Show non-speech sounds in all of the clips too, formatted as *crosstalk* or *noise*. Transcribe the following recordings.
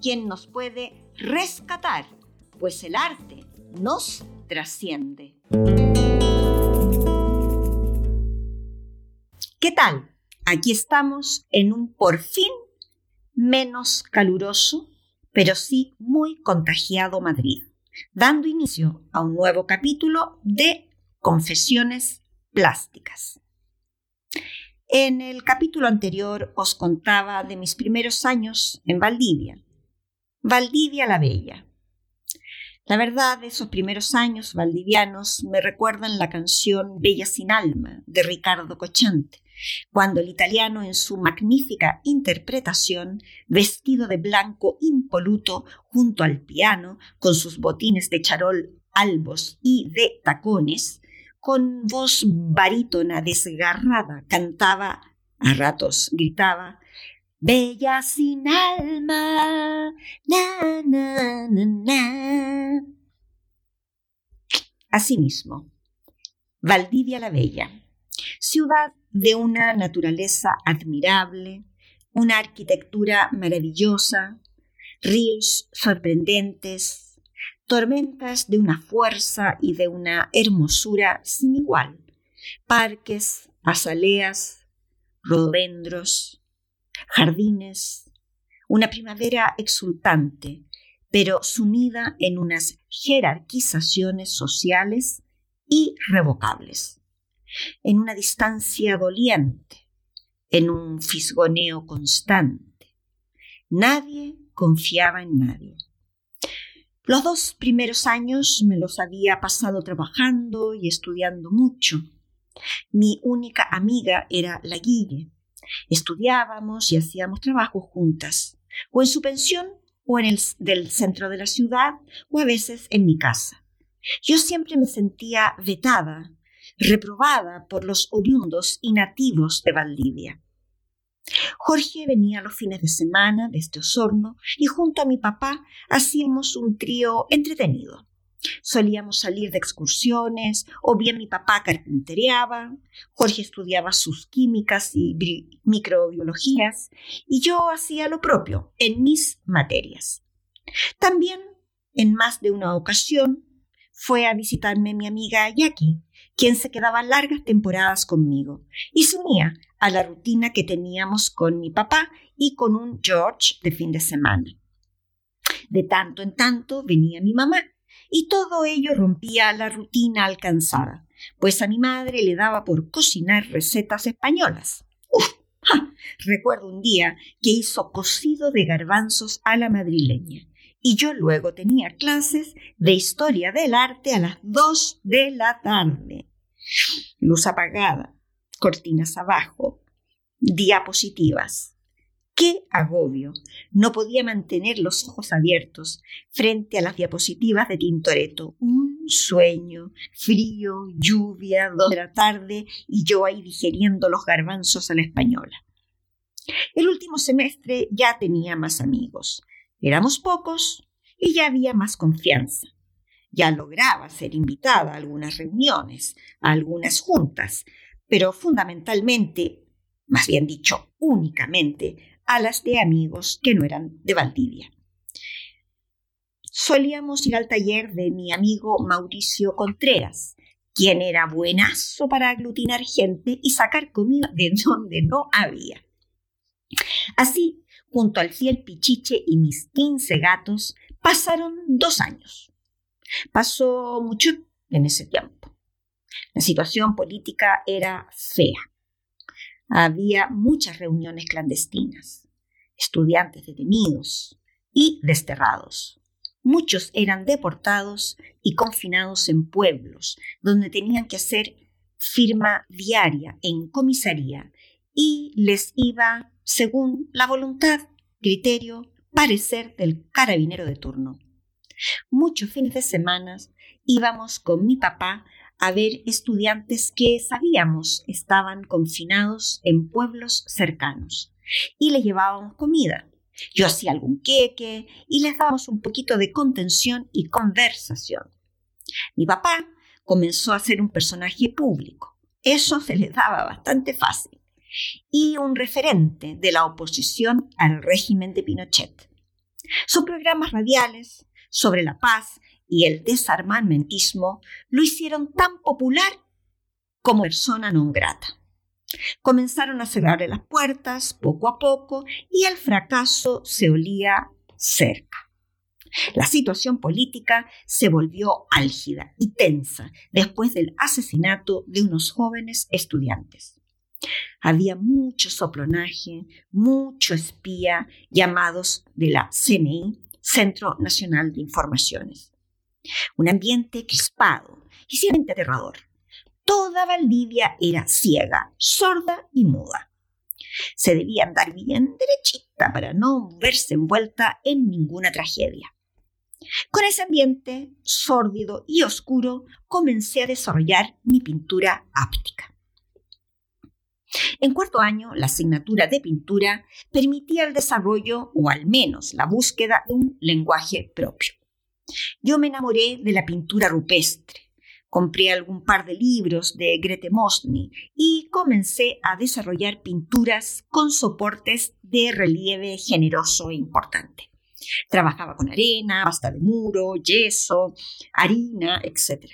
quien nos puede rescatar, pues el arte nos trasciende. ¿Qué tal? Aquí estamos en un por fin menos caluroso, pero sí muy contagiado Madrid, dando inicio a un nuevo capítulo de Confesiones Plásticas. En el capítulo anterior os contaba de mis primeros años en Valdivia. Valdivia la Bella. La verdad, esos primeros años valdivianos me recuerdan la canción Bella sin alma de Ricardo Cochante, cuando el italiano en su magnífica interpretación, vestido de blanco impoluto junto al piano, con sus botines de charol albos y de tacones, con voz barítona desgarrada, cantaba, a ratos gritaba, Bella sin alma, na, na, na, na. Asimismo, Valdivia la Bella, ciudad de una naturaleza admirable, una arquitectura maravillosa, ríos sorprendentes, tormentas de una fuerza y de una hermosura sin igual, parques, azaleas, rododendros, jardines, una primavera exultante, pero sumida en unas jerarquizaciones sociales irrevocables, en una distancia doliente, en un fisgoneo constante. Nadie confiaba en nadie. Los dos primeros años me los había pasado trabajando y estudiando mucho. Mi única amiga era la Guille. Estudiábamos y hacíamos trabajo juntas, o en su pensión o en el del centro de la ciudad, o a veces en mi casa. Yo siempre me sentía vetada, reprobada por los oriundos y nativos de Valdivia. Jorge venía los fines de semana desde Osorno y junto a mi papá hacíamos un trío entretenido. Solíamos salir de excursiones, o bien mi papá carpintereaba, Jorge estudiaba sus químicas y microbiologías, y yo hacía lo propio en mis materias. También, en más de una ocasión, fue a visitarme mi amiga Jackie, quien se quedaba largas temporadas conmigo y se unía a la rutina que teníamos con mi papá y con un George de fin de semana. De tanto en tanto venía mi mamá y todo ello rompía la rutina alcanzada, pues a mi madre le daba por cocinar recetas españolas. Recuerdo un día que hizo cocido de garbanzos a la madrileña y yo luego tenía clases de historia del arte a las dos de la tarde. Luz apagada, cortinas abajo, diapositivas. ¡Qué agobio! No podía mantener los ojos abiertos frente a las diapositivas de Tintoretto. Un sueño, frío, lluvia, dos de la tarde y yo ahí digeriendo los garbanzos a la española. El último semestre ya tenía más amigos. Éramos pocos y ya había más confianza. Ya lograba ser invitada a algunas reuniones, a algunas juntas, pero fundamentalmente, más bien dicho, únicamente, a las de amigos que no eran de Valdivia. Solíamos ir al taller de mi amigo Mauricio Contreras, quien era buenazo para aglutinar gente y sacar comida de donde no había. Así junto al fiel Pichiche y mis quince gatos, pasaron dos años. Pasó mucho en ese tiempo. La situación política era fea. Había muchas reuniones clandestinas, estudiantes detenidos y desterrados. Muchos eran deportados y confinados en pueblos, donde tenían que hacer firma diaria en comisaría y les iba según la voluntad, criterio, parecer del carabinero de turno. Muchos fines de semana íbamos con mi papá a ver estudiantes que sabíamos estaban confinados en pueblos cercanos y les llevábamos comida. Yo hacía algún queque y les dábamos un poquito de contención y conversación. Mi papá comenzó a ser un personaje público. Eso se le daba bastante fácil. Y un referente de la oposición al régimen de Pinochet. Sus programas radiales sobre la paz y el desarmamentismo lo hicieron tan popular como persona non grata. Comenzaron a cerrarle las puertas poco a poco y el fracaso se olía cerca. La situación política se volvió álgida y tensa después del asesinato de unos jóvenes estudiantes. Había mucho soplonaje, mucho espía llamados de la CNI, Centro Nacional de Informaciones. Un ambiente crispado y siempre aterrador. Toda Valdivia era ciega, sorda y muda. Se debía andar bien derechita para no verse envuelta en ninguna tragedia. Con ese ambiente sórdido y oscuro comencé a desarrollar mi pintura áptica. En cuarto año, la asignatura de pintura permitía el desarrollo o al menos la búsqueda de un lenguaje propio. Yo me enamoré de la pintura rupestre, compré algún par de libros de Grete Mosny y comencé a desarrollar pinturas con soportes de relieve generoso e importante. Trabajaba con arena, pasta de muro, yeso, harina, etc.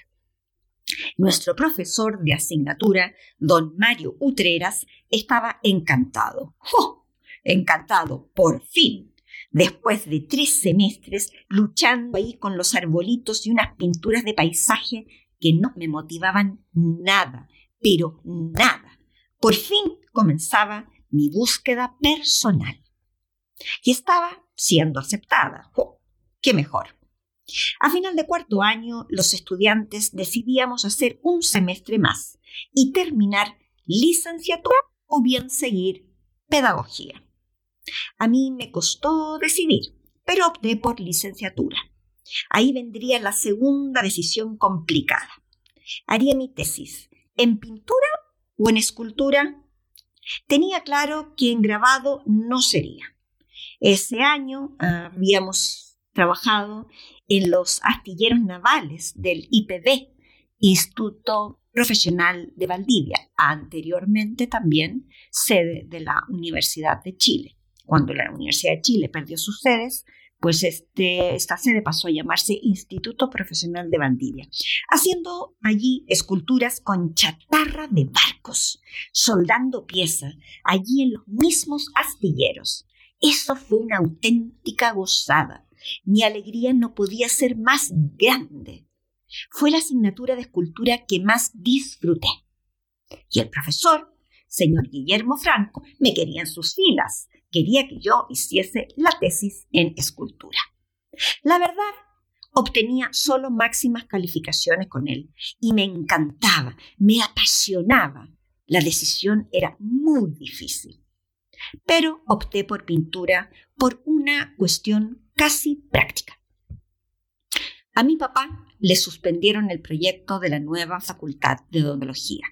Nuestro profesor de asignatura, don Mario Utreras, estaba encantado. ¡Oh! Encantado, por fin. Después de tres semestres luchando ahí con los arbolitos y unas pinturas de paisaje que no me motivaban nada, pero nada. Por fin comenzaba mi búsqueda personal. Y estaba siendo aceptada. ¡Qué mejor! A final de cuarto año, los estudiantes decidíamos hacer un semestre más y terminar licenciatura o bien seguir pedagogía. A mí me costó decidir, pero opté por licenciatura. Ahí vendría la segunda decisión complicada. ¿Haría mi tesis en pintura o en escultura? Tenía claro que en grabado no sería. Ese año habíamos trabajado en los astilleros navales del IPB, Instituto Profesional de Valdivia, anteriormente también sede de la Universidad de Chile. Cuando la Universidad de Chile perdió sus sedes, pues este, esta sede pasó a llamarse Instituto Profesional de Valdivia, haciendo allí esculturas con chatarra de barcos, soldando piezas allí en los mismos astilleros. Eso fue una auténtica gozada. Mi alegría no podía ser más grande. Fue la asignatura de escultura que más disfruté. Y el profesor, señor Guillermo Franco, me quería en sus filas. Quería que yo hiciese la tesis en escultura. La verdad, obtenía solo máximas calificaciones con él y me encantaba, me apasionaba. La decisión era muy difícil pero opté por pintura por una cuestión casi práctica. A mi papá le suspendieron el proyecto de la nueva facultad de odontología.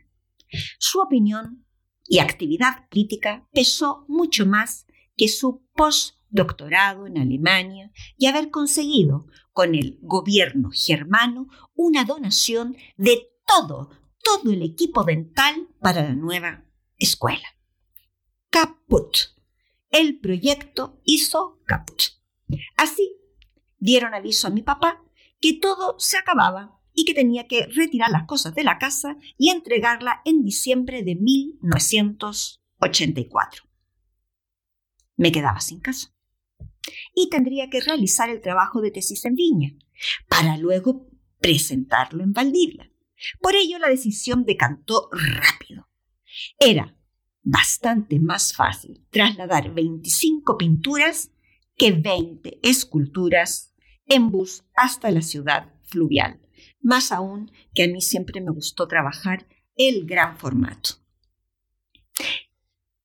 Su opinión y actividad crítica pesó mucho más que su postdoctorado en Alemania y haber conseguido con el gobierno germano una donación de todo, todo el equipo dental para la nueva escuela caput. El proyecto hizo caput. Así dieron aviso a mi papá que todo se acababa y que tenía que retirar las cosas de la casa y entregarla en diciembre de 1984. Me quedaba sin casa y tendría que realizar el trabajo de tesis en Viña para luego presentarlo en Valdivia. Por ello la decisión decantó rápido. Era bastante más fácil trasladar 25 pinturas que 20 esculturas en bus hasta la ciudad fluvial. Más aún que a mí siempre me gustó trabajar el gran formato.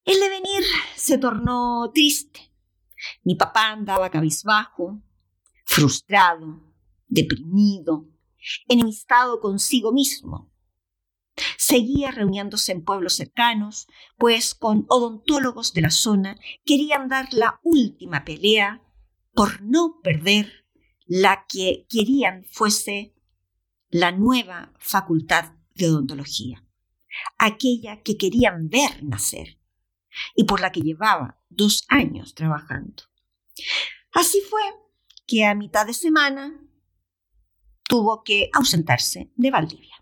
El devenir se tornó triste. Mi papá andaba cabizbajo, frustrado, deprimido, enemistado consigo mismo. Seguía reuniéndose en pueblos cercanos, pues con odontólogos de la zona querían dar la última pelea por no perder la que querían fuese la nueva facultad de odontología, aquella que querían ver nacer y por la que llevaba dos años trabajando. Así fue que a mitad de semana tuvo que ausentarse de Valdivia.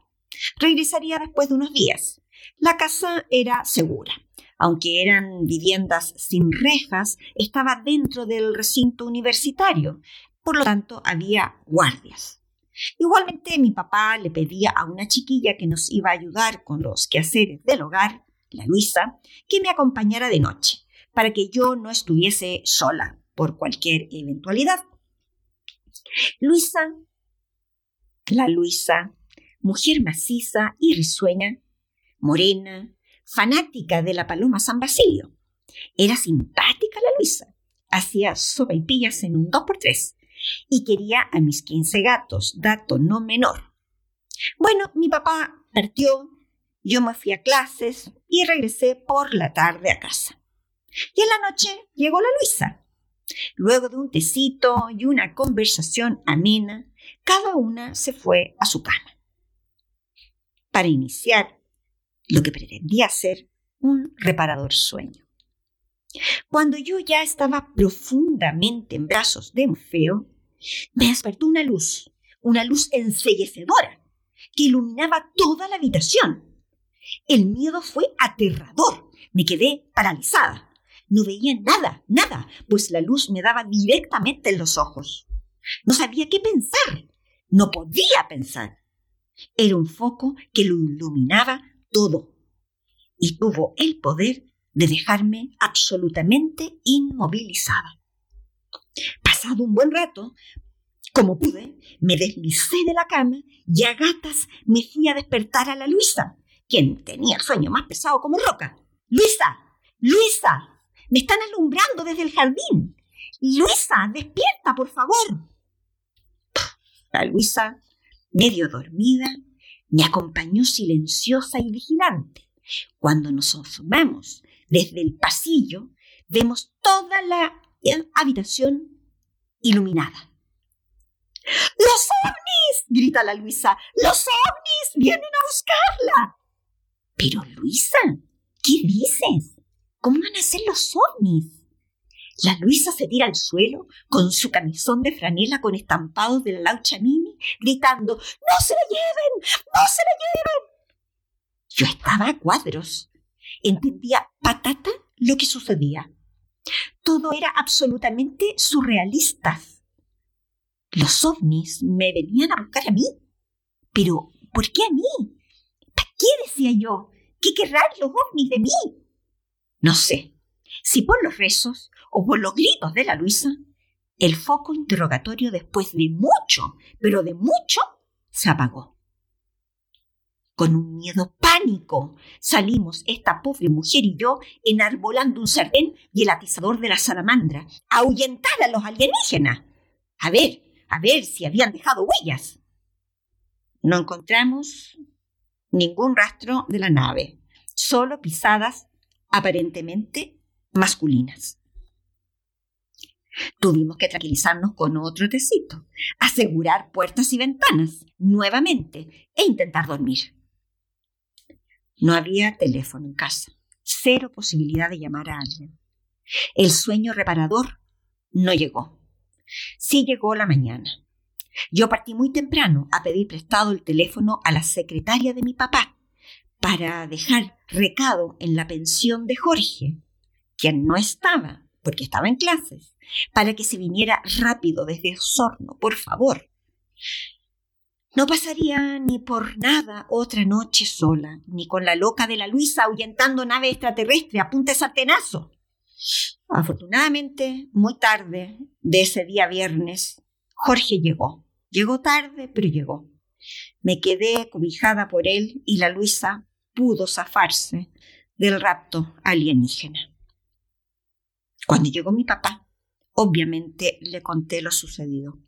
Regresaría después de unos días. La casa era segura. Aunque eran viviendas sin rejas, estaba dentro del recinto universitario. Por lo tanto, había guardias. Igualmente, mi papá le pedía a una chiquilla que nos iba a ayudar con los quehaceres del hogar, la Luisa, que me acompañara de noche, para que yo no estuviese sola por cualquier eventualidad. Luisa, la Luisa, mujer maciza y risueña, morena, fanática de la paloma San Basilio. Era simpática la Luisa, hacía sopaipillas en un 2x3 y quería a mis 15 gatos, dato no menor. Bueno, mi papá partió, yo me fui a clases y regresé por la tarde a casa. Y en la noche llegó la Luisa. Luego de un tecito y una conversación amena, cada una se fue a su cama. Para iniciar lo que pretendía ser un reparador sueño. Cuando yo ya estaba profundamente en brazos de Morfeo, me despertó una luz, una luz encellecedora, que iluminaba toda la habitación. El miedo fue aterrador. Me quedé paralizada. No veía nada, nada, pues la luz me daba directamente en los ojos. No sabía qué pensar. No podía pensar. Era un foco que lo iluminaba todo y tuvo el poder de dejarme absolutamente inmovilizada. Pasado un buen rato, como pude, me deslicé de la cama y a gatas me fui a despertar a la Luisa, quien tenía sueño más pesado como roca. Luisa, Luisa, me están alumbrando desde el jardín. Luisa, despierta, por favor. La Luisa, medio dormida, me acompañó silenciosa y vigilante. Cuando nos asomamos desde el pasillo, vemos toda la habitación iluminada. ¡Los ovnis! grita la Luisa. ¡Los ovnis vienen a buscarla! Pero Luisa, ¿qué dices? ¿Cómo van a ser los ovnis? La Luisa se tira al suelo con su camisón de franela con estampados de la laucha Mimi, gritando ¡No se la lleven! ¡No se la lleven! Yo estaba a cuadros. Entendía patata lo que sucedía. Todo era absolutamente surrealista. Los ovnis me venían a buscar a mí. Pero, ¿por qué a mí? ¿Para qué decía yo? ¿Qué querrán los ovnis de mí? No sé, si por los rezos o por los gritos de la Luisa, el foco interrogatorio después de mucho, pero de mucho, se apagó. Con un miedo pánico salimos esta pobre mujer y yo enarbolando un sardén y el atizador de la salamandra, a ahuyentar a los alienígenas. A ver, a ver si habían dejado huellas. No encontramos ningún rastro de la nave, solo pisadas aparentemente masculinas. Tuvimos que tranquilizarnos con otro tecito, asegurar puertas y ventanas nuevamente e intentar dormir. No había teléfono en casa, cero posibilidad de llamar a alguien. El sueño reparador no llegó. Sí llegó la mañana. Yo partí muy temprano a pedir prestado el teléfono a la secretaria de mi papá para dejar recado en la pensión de Jorge, quien no estaba porque estaba en clases, para que se viniera rápido desde Osorno, por favor. No pasaría ni por nada otra noche sola, ni con la loca de la Luisa ahuyentando nave extraterrestre a punta de sartenazo. Afortunadamente, muy tarde de ese día viernes, Jorge llegó. Llegó tarde, pero llegó. Me quedé cobijada por él y la Luisa pudo zafarse del rapto alienígena. Cuando llegó mi papá, Obviamente le conté lo sucedido.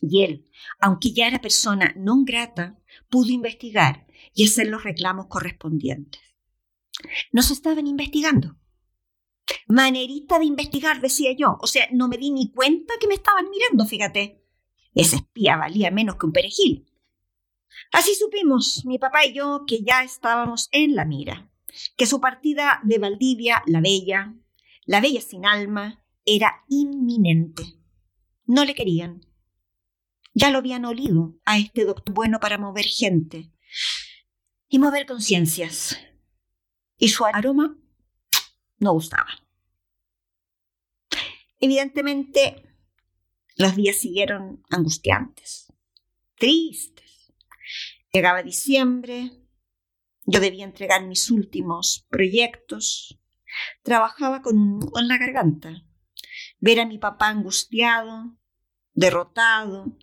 Y él, aunque ya era persona no grata, pudo investigar y hacer los reclamos correspondientes. Nos estaban investigando. Manerita de investigar, decía yo. O sea, no me di ni cuenta que me estaban mirando, fíjate. Ese espía valía menos que un perejil. Así supimos, mi papá y yo, que ya estábamos en la mira, que su partida de Valdivia, la Bella, la Bella sin alma, era inminente. No le querían. Ya lo habían olido a este doctor bueno para mover gente y mover conciencias. Y su aroma no gustaba. Evidentemente, los días siguieron angustiantes, tristes. Llegaba diciembre, yo debía entregar mis últimos proyectos. Trabajaba con un nudo en la garganta. Ver a mi papá angustiado, derrotado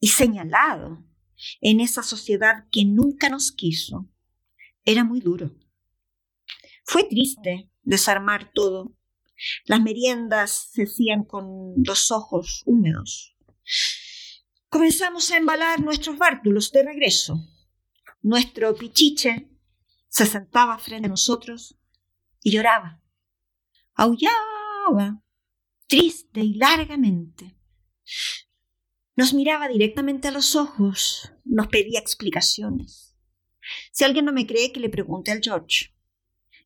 y señalado en esa sociedad que nunca nos quiso, era muy duro. Fue triste desarmar todo. Las meriendas se hacían con los ojos húmedos. Comenzamos a embalar nuestros bártulos de regreso. Nuestro pichiche se sentaba frente a nosotros y lloraba. Aullaba, triste y largamente. Nos miraba directamente a los ojos, nos pedía explicaciones. Si alguien no me cree, que le pregunte al George.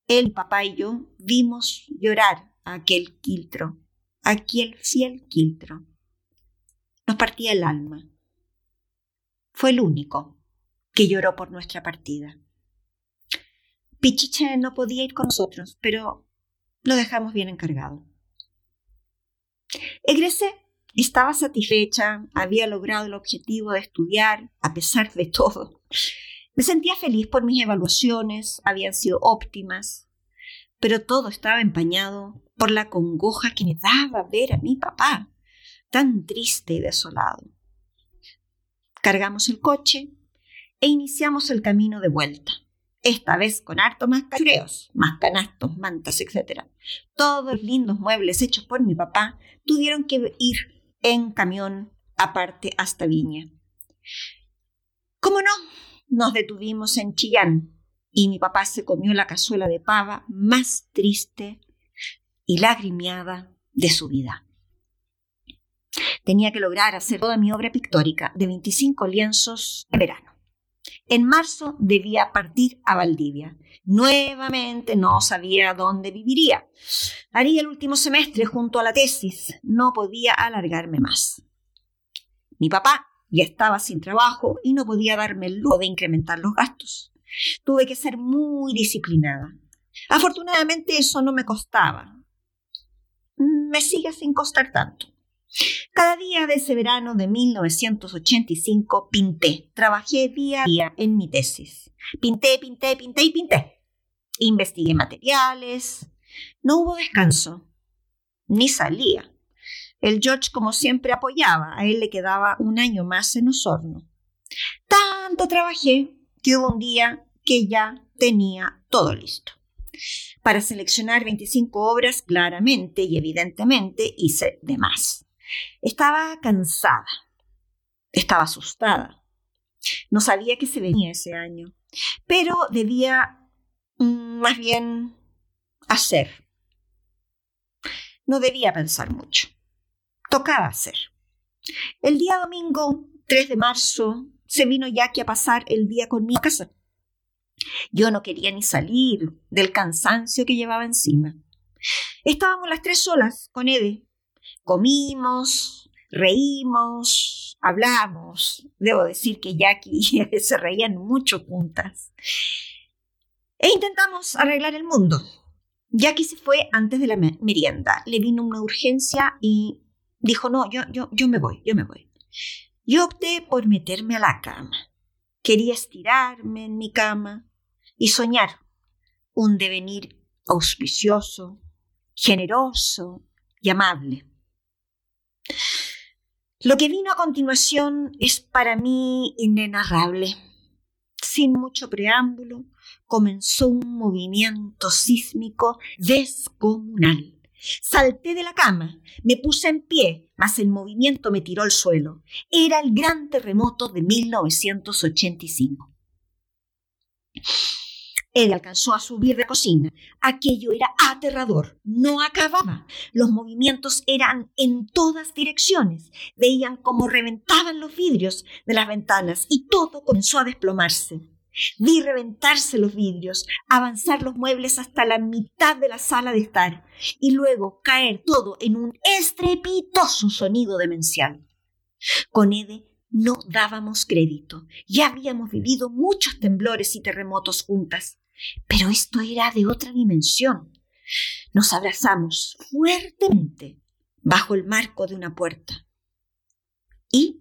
Él, papá y yo vimos llorar a aquel quiltro, aquel fiel quiltro. Nos partía el alma. Fue el único que lloró por nuestra partida. Pichiche no podía ir con nosotros, pero lo dejamos bien encargado. Egresé estaba satisfecha, había logrado el objetivo de estudiar a pesar de todo. Me sentía feliz por mis evaluaciones, habían sido óptimas, pero todo estaba empañado por la congoja que me daba ver a mi papá, tan triste y desolado. Cargamos el coche e iniciamos el camino de vuelta, esta vez con harto más cachureos, más canastos, mantas, etc. Todos los lindos muebles hechos por mi papá tuvieron que ir en camión aparte hasta Viña. ¿Cómo no? Nos detuvimos en Chillán y mi papá se comió la cazuela de pava más triste y lagrimeada de su vida. Tenía que lograr hacer toda mi obra pictórica de 25 lienzos en verano. En marzo debía partir a Valdivia. Nuevamente no sabía dónde viviría. Haría el último semestre junto a la tesis. No podía alargarme más. Mi papá ya estaba sin trabajo y no podía darme el lujo de incrementar los gastos. Tuve que ser muy disciplinada. Afortunadamente eso no me costaba. Me sigue sin costar tanto. Cada día de ese verano de 1985 pinté, trabajé día a día en mi tesis. Pinté, pinté, pinté y pinté. Investigué materiales. No hubo descanso. Ni salía. El George, como siempre, apoyaba. A él le quedaba un año más en Osorno. Tanto trabajé que hubo un día que ya tenía todo listo. Para seleccionar 25 obras, claramente y evidentemente hice de más. Estaba cansada, estaba asustada. No sabía qué se venía ese año, pero debía mm, más bien hacer. No debía pensar mucho. Tocaba hacer. El día domingo 3 de marzo se vino Jackie a pasar el día conmigo a casa. Yo no quería ni salir del cansancio que llevaba encima. Estábamos las tres solas con Ede, comimos, reímos, hablamos. Debo decir que Jackie y él se reían mucho juntas. E intentamos arreglar el mundo. Jackie se fue antes de la merienda. Le vino una urgencia y dijo, no, yo, yo, yo me voy, yo me voy. Yo opté por meterme a la cama. Quería estirarme en mi cama y soñar un devenir auspicioso, generoso y amable. Lo que vino a continuación es para mí inenarrable. Sin mucho preámbulo, comenzó un movimiento sísmico descomunal. Salté de la cama, me puse en pie, mas el movimiento me tiró al suelo. Era el gran terremoto de 1985. Él alcanzó a subir de cocina. Aquello era aterrador. No acababa. Los movimientos eran en todas direcciones. Veían cómo reventaban los vidrios de las ventanas y todo comenzó a desplomarse. Vi reventarse los vidrios, avanzar los muebles hasta la mitad de la sala de estar y luego caer todo en un estrepitoso sonido demencial. Con Ede no dábamos crédito. Ya habíamos vivido muchos temblores y terremotos juntas. Pero esto era de otra dimensión. Nos abrazamos fuertemente bajo el marco de una puerta y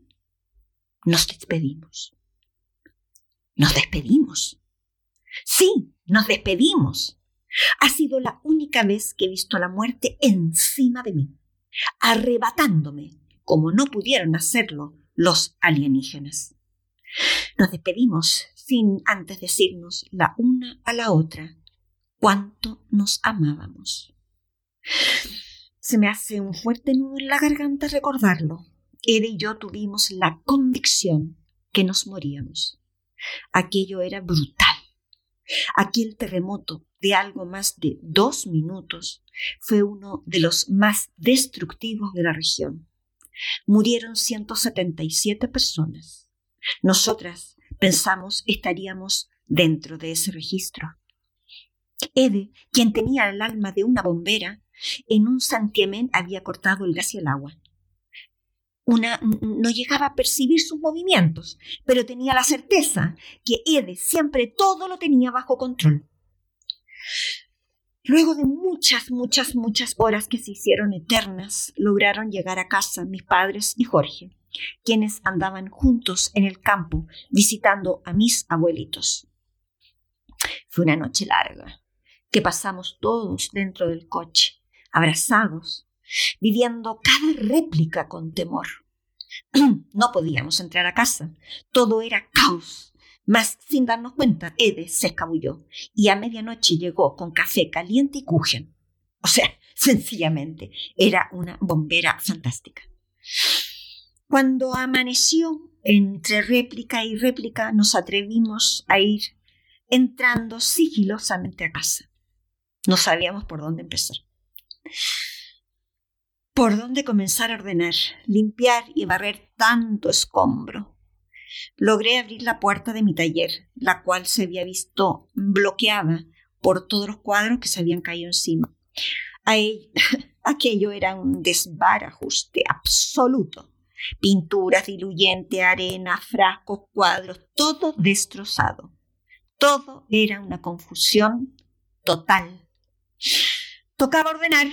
nos despedimos. Nos despedimos. Sí, nos despedimos. Ha sido la única vez que he visto la muerte encima de mí, arrebatándome, como no pudieron hacerlo los alienígenas. Nos despedimos sin antes decirnos la una a la otra cuánto nos amábamos. Se me hace un fuerte nudo en la garganta recordarlo. Él y yo tuvimos la convicción que nos moríamos. Aquello era brutal. Aquel terremoto de algo más de dos minutos fue uno de los más destructivos de la región. Murieron 177 personas. Nosotras pensamos estaríamos dentro de ese registro. Ede, quien tenía el alma de una bombera, en un santiamén había cortado el gas y el agua. Una no llegaba a percibir sus movimientos, pero tenía la certeza que Ede siempre todo lo tenía bajo control. Luego de muchas, muchas, muchas horas que se hicieron eternas, lograron llegar a casa mis padres y Jorge quienes andaban juntos en el campo visitando a mis abuelitos. Fue una noche larga, que pasamos todos dentro del coche, abrazados, viviendo cada réplica con temor. *clears throat* No podíamos entrar a casa, todo era caos. Mas sin darnos cuenta, Ede se escabulló y a medianoche llegó con café caliente y cujen. O sea, *laughs* sencillamente, era una bombera fantástica. Cuando amaneció, entre réplica y réplica, nos atrevimos a ir entrando sigilosamente a casa. No sabíamos por dónde empezar. Por dónde comenzar a ordenar, limpiar y barrer tanto escombro. Logré abrir la puerta de mi taller, la cual se había visto bloqueada por todos los cuadros que se habían caído encima. *laughs* aquello era un desbarajuste absoluto pinturas, diluyente, arena, frascos, cuadros, todo destrozado. Todo era una confusión total. Tocaba ordenar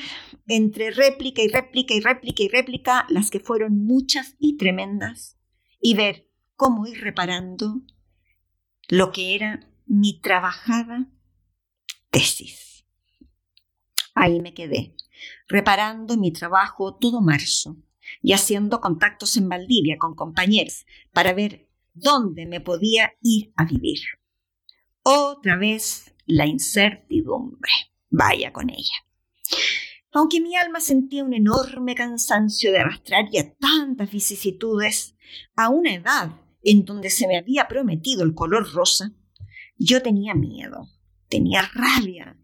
entre réplica y réplica y réplica y réplica las que fueron muchas y tremendas y ver cómo ir reparando lo que era mi trabajada tesis. Ahí me quedé, reparando mi trabajo todo marzo, y haciendo contactos en Valdivia con compañeros para ver dónde me podía ir a vivir. Otra vez la incertidumbre. Vaya con ella. Aunque mi alma sentía un enorme cansancio de arrastrar ya tantas vicisitudes a una edad en donde se me había prometido el color rosa, yo tenía miedo, tenía rabia,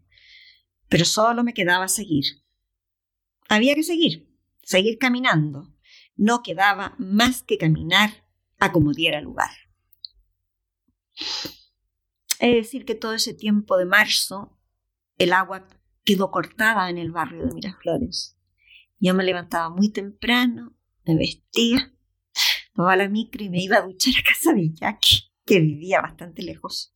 pero solo me quedaba seguir. Había que seguir seguir caminando. No quedaba más que caminar a como diera lugar. Es decir, que todo ese tiempo de marzo, el agua quedó cortada en el barrio de Miraflores. Yo me levantaba muy temprano, me vestía, tomaba la micro y me iba a duchar a casa de Jackie, que vivía bastante lejos.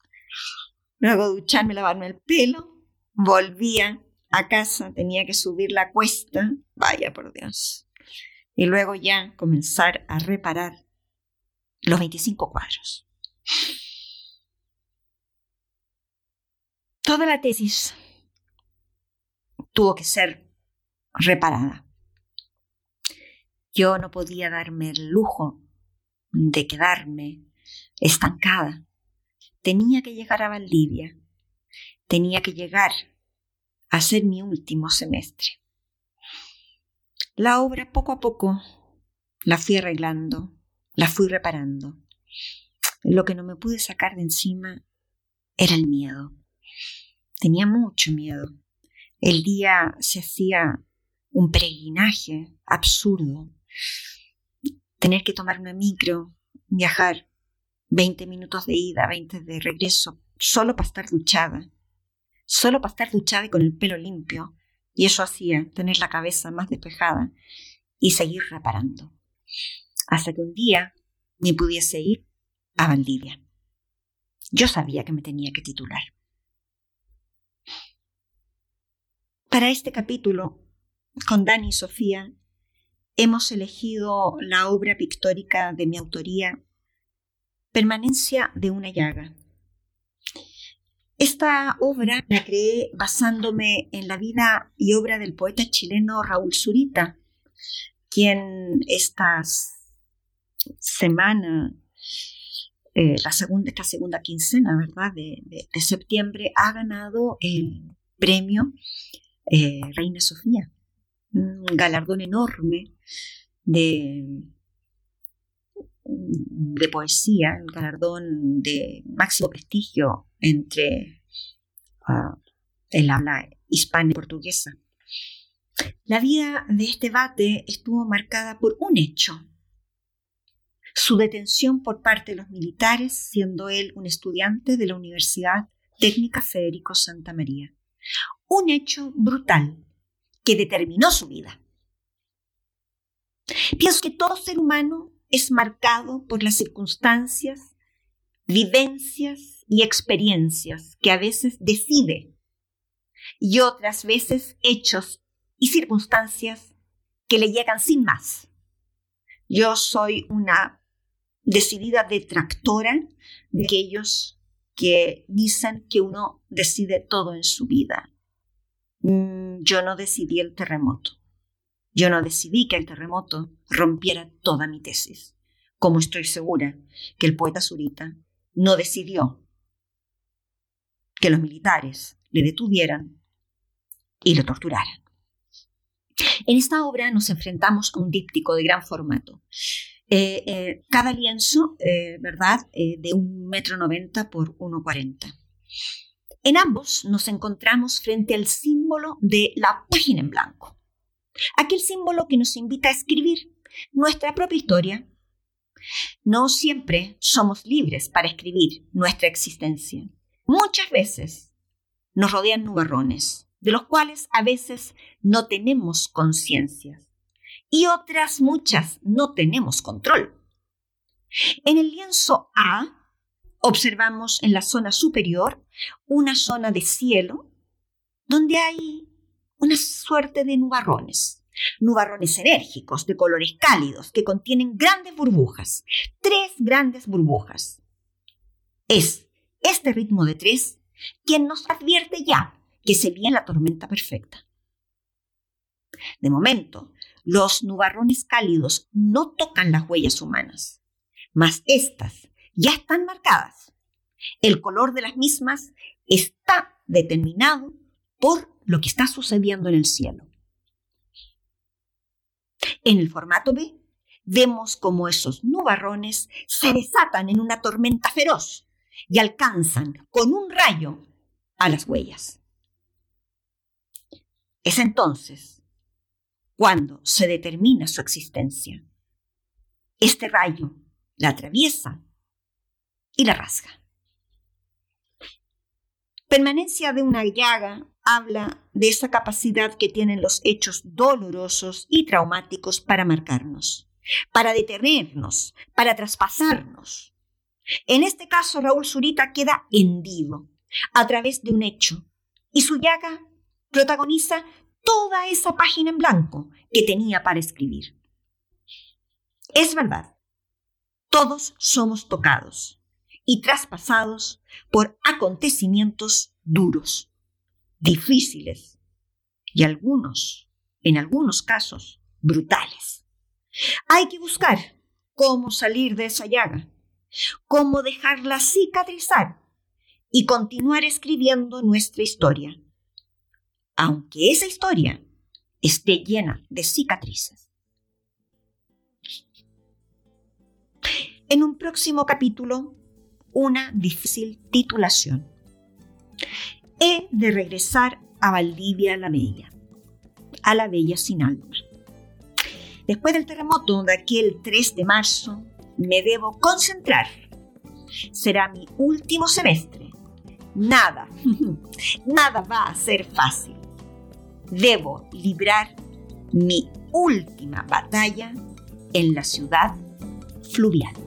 Luego ducharme, lavarme el pelo, volvía a casa, tenía que subir la cuesta, vaya por Dios, y luego ya comenzar a reparar los 25 cuadros. Toda la tesis tuvo que ser reparada. Yo no podía darme el lujo de quedarme estancada. Tenía que llegar a Valdivia. Tenía que llegar a ser mi último semestre. La obra poco a poco la fui arreglando, la fui reparando. Lo que no me pude sacar de encima era el miedo. Tenía mucho miedo. El día se hacía un peregrinaje absurdo. Tener que tomar una micro, viajar 20 minutos de ida, 20 de regreso, solo para estar duchada. Solo para estar duchada y con el pelo limpio. Y eso hacía tener la cabeza más despejada y seguir reparando. Hasta que un día me pudiese ir a Valdivia. Yo sabía que me tenía que titular. Para este capítulo, con Dani y Sofía, hemos elegido la obra pictórica de mi autoría, Permanencia de una llaga. Esta obra la creé basándome en la vida y obra del poeta chileno Raúl Zurita, quien esta semana, eh, la segunda, esta segunda quincena, ¿verdad?, de, de septiembre, ha ganado el premio eh, Reina Sofía, un galardón enorme de, de poesía, un galardón de máximo prestigio entre uh, el habla hispana y portuguesa. La vida de este bate estuvo marcada por un hecho, su detención por parte de los militares, siendo él un estudiante de la Universidad Técnica Federico Santa María un hecho brutal que determinó su vida. Pienso que todo ser humano es marcado por las circunstancias, vivencias y experiencias que a veces decide y otras veces hechos y circunstancias que le llegan sin más. Yo soy una decidida detractora de aquellos que dicen que uno decide todo en su vida. Mm, yo no decidí el terremoto. Yo no decidí que el terremoto rompiera toda mi tesis, como estoy segura que el poeta Zurita no decidió que los militares le detuvieran y lo torturaran. En esta obra nos enfrentamos a un díptico de gran formato. Eh, eh, cada lienzo, eh, ¿verdad?, de un metro noventa por 1,40. En ambos nos encontramos frente al símbolo de la página en blanco, aquel símbolo que nos invita a escribir nuestra propia historia. No siempre somos libres para escribir nuestra existencia. Muchas veces nos rodean nubarrones, de los cuales a veces no tenemos conciencia y otras muchas no tenemos control. En el lienzo A observamos en la zona superior una zona de cielo donde hay una suerte de nubarrones, nubarrones enérgicos de colores cálidos que contienen grandes burbujas, tres grandes burbujas. Es este ritmo de tres quien nos advierte ya que se viene la tormenta perfecta. De momento, los nubarrones cálidos no tocan las huellas humanas, mas estas ya están marcadas. El color de las mismas está determinado por lo que está sucediendo en el cielo. En el formato B, vemos como esos nubarrones se desatan en una tormenta feroz y alcanzan con un rayo a las huellas. Es entonces cuando se determina su existencia. Este rayo la atraviesa y la rasga. Permanencia de una llaga habla de esa capacidad que tienen los hechos dolorosos y traumáticos para marcarnos, para detenernos, para traspasarnos. En este caso, Raúl Zurita queda hendido a través de un hecho y su llaga protagoniza toda esa página en blanco que tenía para escribir. Es verdad, todos somos tocados y traspasados por acontecimientos duros, difíciles y algunos, en algunos casos, brutales. Hay que buscar cómo salir de esa llaga, cómo dejarla cicatrizar y continuar escribiendo nuestra historia. Aunque esa historia esté llena de cicatrices. En un próximo capítulo, una difícil titulación. He de regresar a Valdivia la Bella, a la Bella sin alma. Después del terremoto de aquel 3 de marzo, me debo concentrar. Será mi último semestre. Nada, *laughs* nada va a ser fácil. Debo librar mi última batalla en la ciudad fluvial.